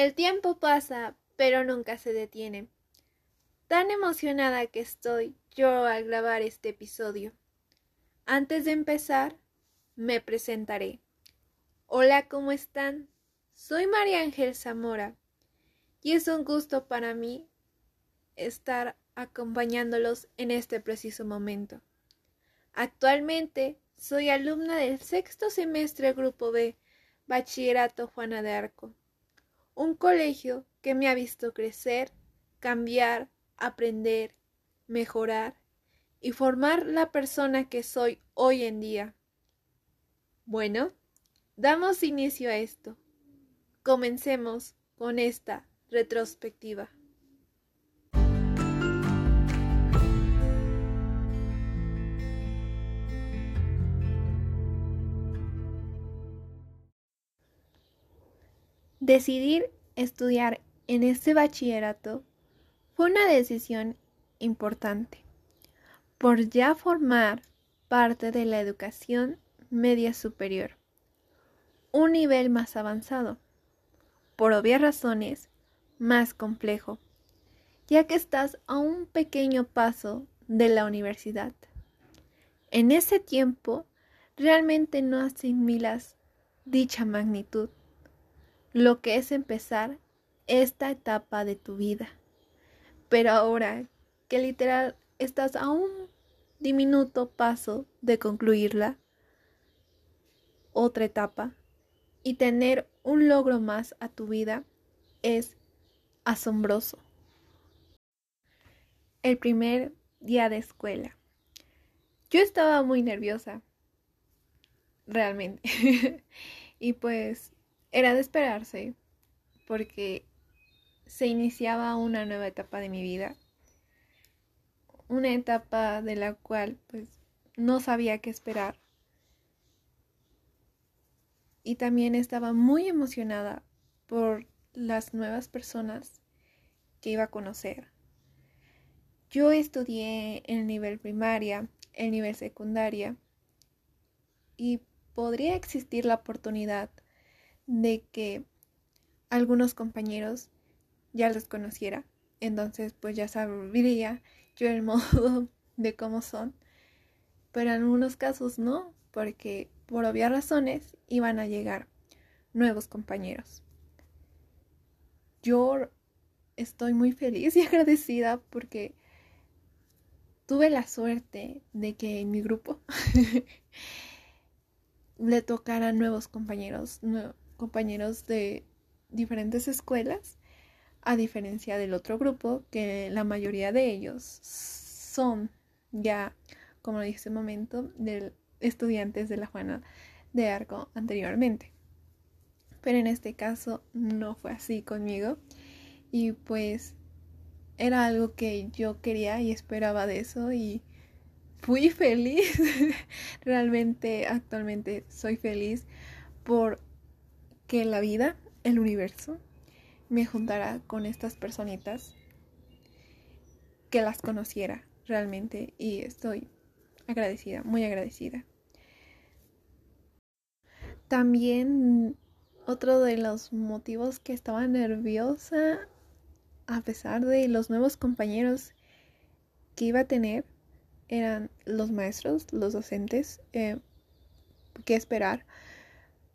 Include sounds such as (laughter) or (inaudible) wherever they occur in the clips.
El tiempo pasa, pero nunca se detiene. Tan emocionada que estoy yo al grabar este episodio. Antes de empezar, me presentaré. Hola, ¿cómo están? Soy María Ángel Zamora y es un gusto para mí estar acompañándolos en este preciso momento. Actualmente soy alumna del sexto semestre Grupo B, Bachillerato Juana de Arco, un colegio que me ha visto crecer, cambiar, aprender, mejorar y formar la persona que soy hoy en día. Bueno, damos inicio a esto. Comencemos con esta retrospectiva. Decidir estudiar en este bachillerato fue una decisión importante, por ya formar parte de la educación media superior, un nivel más avanzado, por obvias razones, más complejo, ya que estás a un pequeño paso de la universidad. En ese tiempo, realmente no asimilas dicha magnitud lo que es empezar esta etapa de tu vida. Pero ahora que literal estás a un diminuto paso de concluirla, otra etapa, y tener un logro más a tu vida es asombroso. El primer día de escuela. Yo estaba muy nerviosa, realmente. (laughs) y pues era de esperarse porque se iniciaba una nueva etapa de mi vida. Una etapa de la cual pues no sabía qué esperar. Y también estaba muy emocionada por las nuevas personas que iba a conocer. Yo estudié el nivel primaria, el nivel secundaria y podría existir la oportunidad de que algunos compañeros ya los conociera. Entonces, pues ya sabría yo el (laughs) modo de cómo son. Pero en algunos casos no, porque por obvias razones iban a llegar nuevos compañeros. Yo estoy muy feliz (laughs) y agradecida porque tuve la suerte de que en mi grupo (laughs) le tocaran nuevos compañeros, compañeros de diferentes escuelas, a diferencia del otro grupo, que la mayoría de ellos son ya, como dije hace un momento, estudiantes de la Juana de Arco anteriormente. Pero en este caso no fue así conmigo y pues era algo que yo quería y esperaba de eso y fui feliz. (laughs) Realmente actualmente soy feliz por que la vida, el universo, me juntara con estas personitas, que las conociera realmente y estoy agradecida, muy agradecida. También otro de los motivos que estaba nerviosa, a pesar de los nuevos compañeros que iba a tener, eran los maestros, los docentes, eh, qué esperar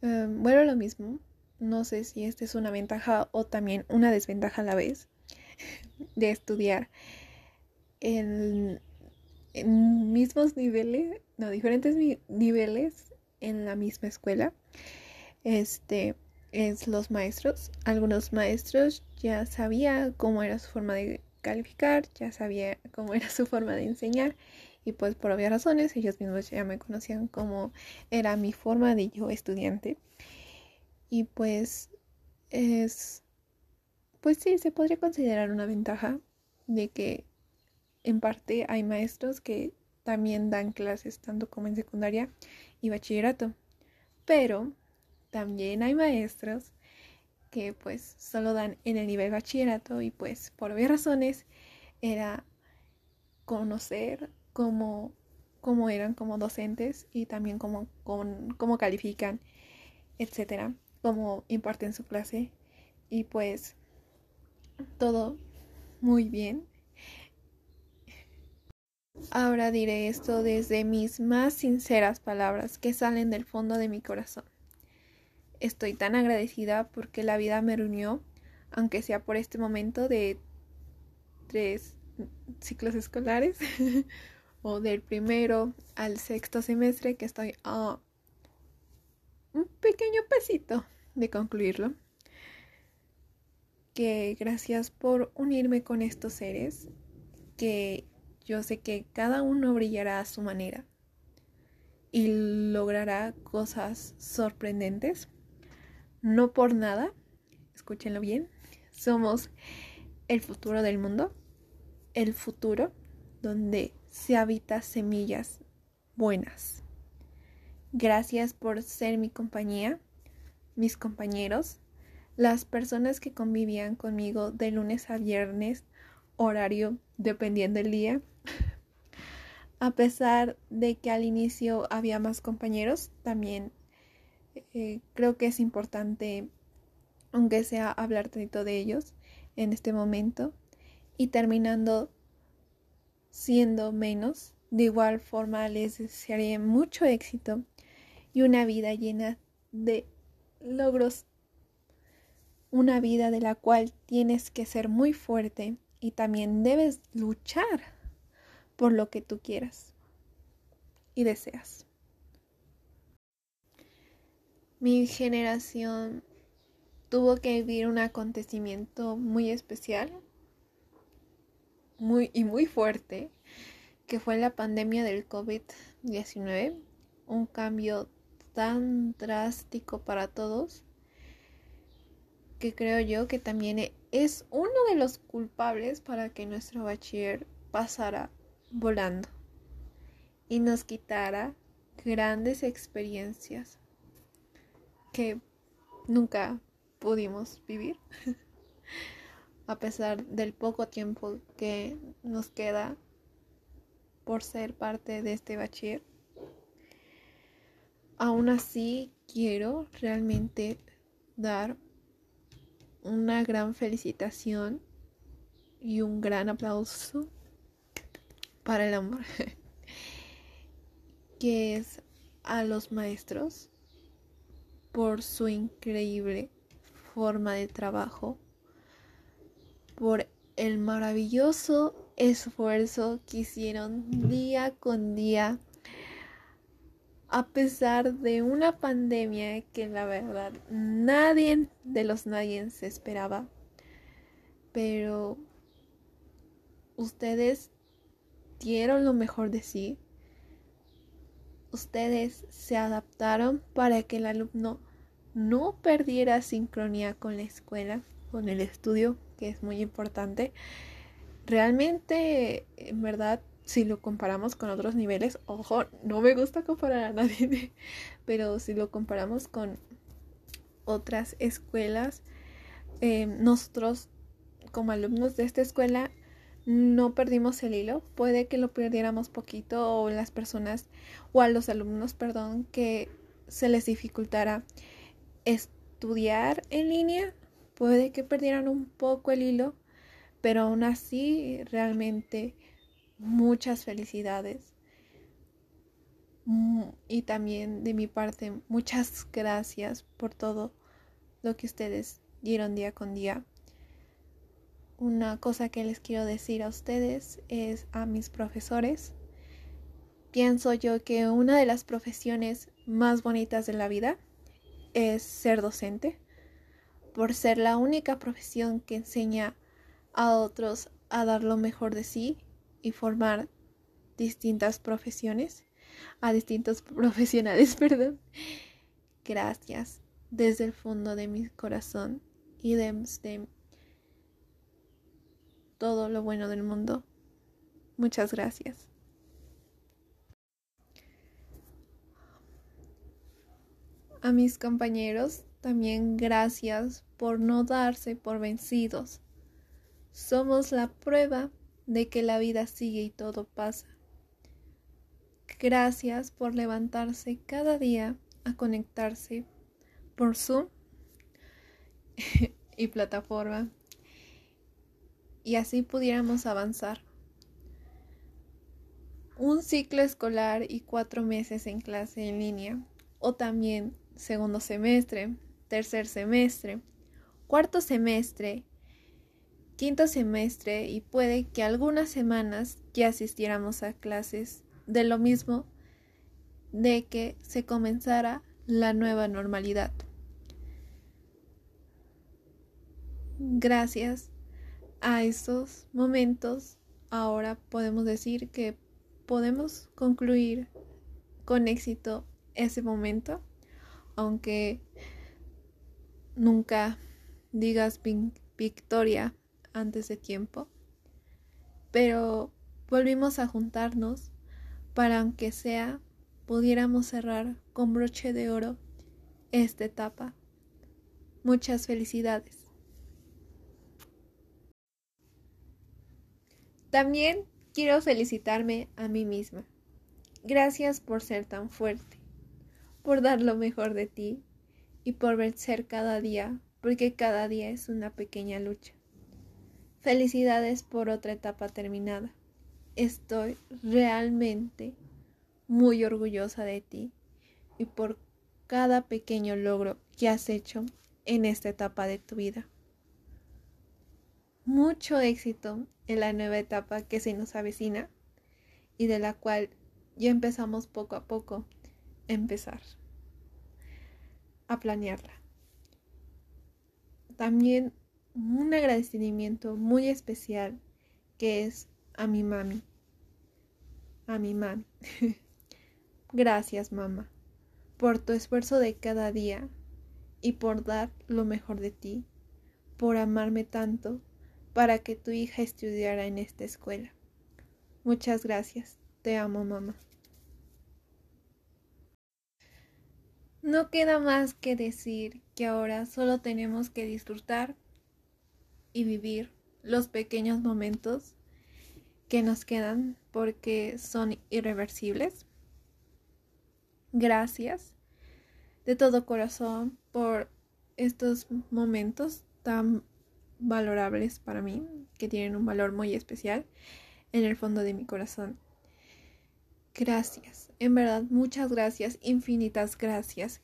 bueno, lo mismo. No sé si esta es una ventaja o también una desventaja a la vez de estudiar en, mismos niveles, no, diferentes niveles en la misma escuela. Este es los maestros. Algunos maestros ya sabía cómo era su forma de calificar, ya sabía cómo era su forma de enseñar y pues por obvias razones ellos mismos ya me conocían como era mi forma de yo estudiante. Y pues es pues sí se podría considerar una ventaja de que en parte hay maestros que también dan clases tanto como en secundaria y bachillerato. Pero también hay maestros que pues solo dan en el nivel bachillerato y pues por obvias razones era conocer cómo, cómo eran como docentes y también cómo, cómo, cómo califican, etcétera, cómo imparten su clase y pues todo muy bien. Ahora diré esto desde mis más sinceras palabras que salen del fondo de mi corazón. Estoy tan agradecida porque la vida me reunió, aunque sea por este momento de tres ciclos escolares (laughs) o del primero al sexto semestre que estoy a un pequeño pesito de concluirlo. Que gracias por unirme con estos seres, que yo sé que cada uno brillará a su manera y logrará cosas sorprendentes. No por nada, escúchenlo bien, somos el futuro del mundo, el futuro donde se habita semillas buenas. Gracias por ser mi compañía, mis compañeros, las personas que convivían conmigo de lunes a viernes, horario dependiendo del día. (laughs) A pesar de que al inicio había más compañeros, también eh, creo que es importante, aunque sea hablar tanto de ellos en este momento, y terminando siendo menos, de igual forma les desearé mucho éxito y una vida llena de logros, una vida de la cual tienes que ser muy fuerte y también debes luchar por lo que tú quieras y deseas. Mi generación tuvo que vivir un acontecimiento muy especial muy y muy fuerte que fue la pandemia del COVID-19, un cambio tan drástico para todos que creo yo que también es uno de los culpables para que nuestro bachiller pasara volando y nos quitara grandes experiencias que nunca pudimos vivir (laughs) a pesar del poco tiempo que nos queda por ser parte de este bachiller. Aún así, quiero realmente dar una gran felicitación y un gran aplauso para el amor, (laughs) que es a los maestros por su increíble forma de trabajo, por el maravilloso esfuerzo que hicieron día con día a pesar de una pandemia que la verdad nadie de los nadie se esperaba. Pero ustedes dieron lo mejor de sí. Ustedes se adaptaron para que el alumno no perdiera sincronía con la escuela, con el estudio, que es muy importante. Realmente, en verdad, si lo comparamos con otros niveles, ojo, no me gusta comparar a nadie, (laughs) pero si lo comparamos con otras escuelas, eh, nosotros como alumnos de esta escuela no perdimos el hilo, puede que lo perdiéramos poquito o las personas o a los alumnos, perdón, que se les dificultara estudiar en línea, puede que perdieran un poco el hilo, pero aún así realmente muchas felicidades. Mm, y también de mi parte, muchas gracias por todo lo que ustedes dieron día con día. Una cosa que les quiero decir a ustedes es a mis profesores. Pienso yo que una de las profesiones más bonitas de la vida es ser docente, por ser la única profesión que enseña a otros a dar lo mejor de sí y formar distintas profesiones, a distintos (laughs) profesionales, perdón. Gracias desde el fondo de mi corazón y desde todo lo bueno del mundo. Muchas gracias. A mis compañeros también gracias por no darse por vencidos. Somos la prueba de que la vida sigue y todo pasa. Gracias por levantarse cada día a conectarse por Zoom (laughs) y plataforma y así pudiéramos avanzar. Un ciclo escolar y cuatro meses en clase en línea o también segundo semestre, tercer semestre, cuarto semestre, quinto semestre y puede que algunas semanas ya asistiéramos a clases de lo mismo de que se comenzara la nueva normalidad. Gracias a esos momentos, ahora podemos decir que podemos concluir con éxito ese momento, aunque nunca digas victoria antes de tiempo, pero volvimos a juntarnos para aunque sea pudiéramos cerrar con broche de oro esta etapa. Muchas felicidades. También quiero felicitarme a mí misma. Gracias por ser tan fuerte, por dar lo mejor de ti y por vencer cada día, porque cada día es una pequeña lucha. Felicidades por otra etapa terminada. Estoy realmente muy orgullosa de ti y por cada pequeño logro que has hecho en esta etapa de tu vida. Mucho éxito en la nueva etapa que se nos avecina y de la cual ya empezamos poco a poco a empezar a planearla. También un agradecimiento muy especial que es a mi mami. A mi mami. (laughs) Gracias, mamá, por tu esfuerzo de cada día y por dar lo mejor de ti, por amarme tanto para que tu hija estudiara en esta escuela. Muchas gracias. Te amo, mamá. No queda más que decir que ahora solo tenemos que disfrutar y vivir los pequeños momentos que nos quedan porque son irreversibles. Gracias de todo corazón por estos momentos tan valorables para mí, que tienen un valor muy especial en el fondo de mi corazón. Gracias, en verdad, muchas gracias, infinitas gracias.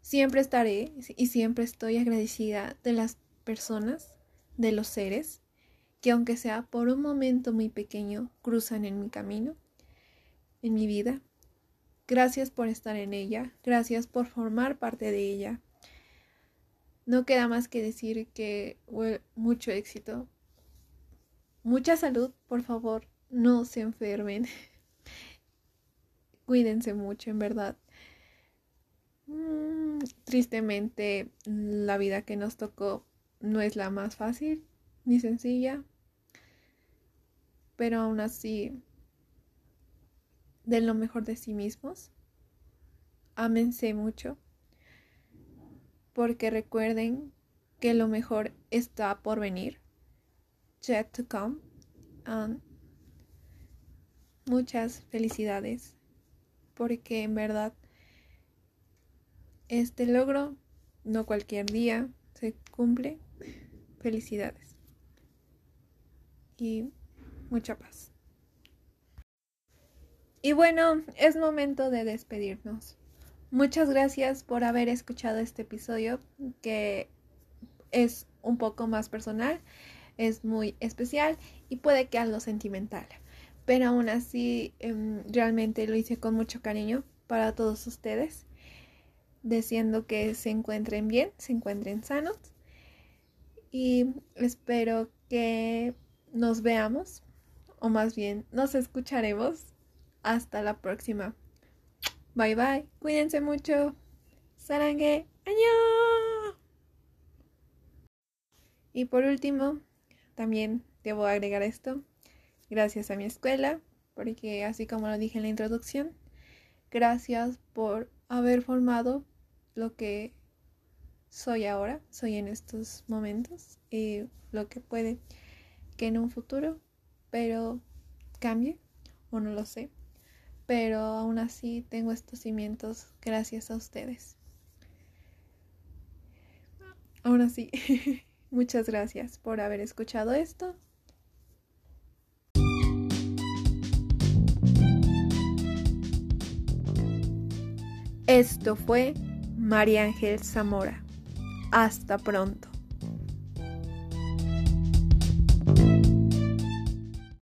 Siempre estaré y siempre estoy agradecida de las personas, de los seres, que aunque sea por un momento muy pequeño, cruzan en mi camino, en mi vida. Gracias por estar en ella, gracias por formar parte de ella, no queda más que decir que mucho éxito. Mucha salud, por favor, no se enfermen. (laughs) Cuídense mucho, en verdad. Mm, tristemente, la vida que nos tocó no es la más fácil ni sencilla, pero aún así, de lo mejor de sí mismos. Ámense mucho porque recuerden que lo mejor está por venir. Yet to come. muchas felicidades porque en verdad este logro no cualquier día se cumple. Felicidades y mucha paz. Y bueno, es momento de despedirnos. Muchas gracias por haber escuchado este episodio que es un poco más personal, es muy especial y puede que algo sentimental. Pero aún así em, realmente lo hice con mucho cariño para todos ustedes, deseando que se encuentren bien, se encuentren sanos y espero que nos veamos o más bien nos escucharemos hasta la próxima. Bye bye. Cuídense mucho. Sarangue. ¡Año! Y por último, también debo agregar esto. Gracias a mi escuela, porque así como lo dije en la introducción, gracias por haber formado lo que soy ahora, soy en estos momentos y lo que puede que en un futuro, pero cambie o no lo sé pero aún así tengo estos cimientos gracias a ustedes. Aún así, (laughs) Muchas gracias por haber escuchado esto. Esto fue María Ángel Zamora. Hasta pronto.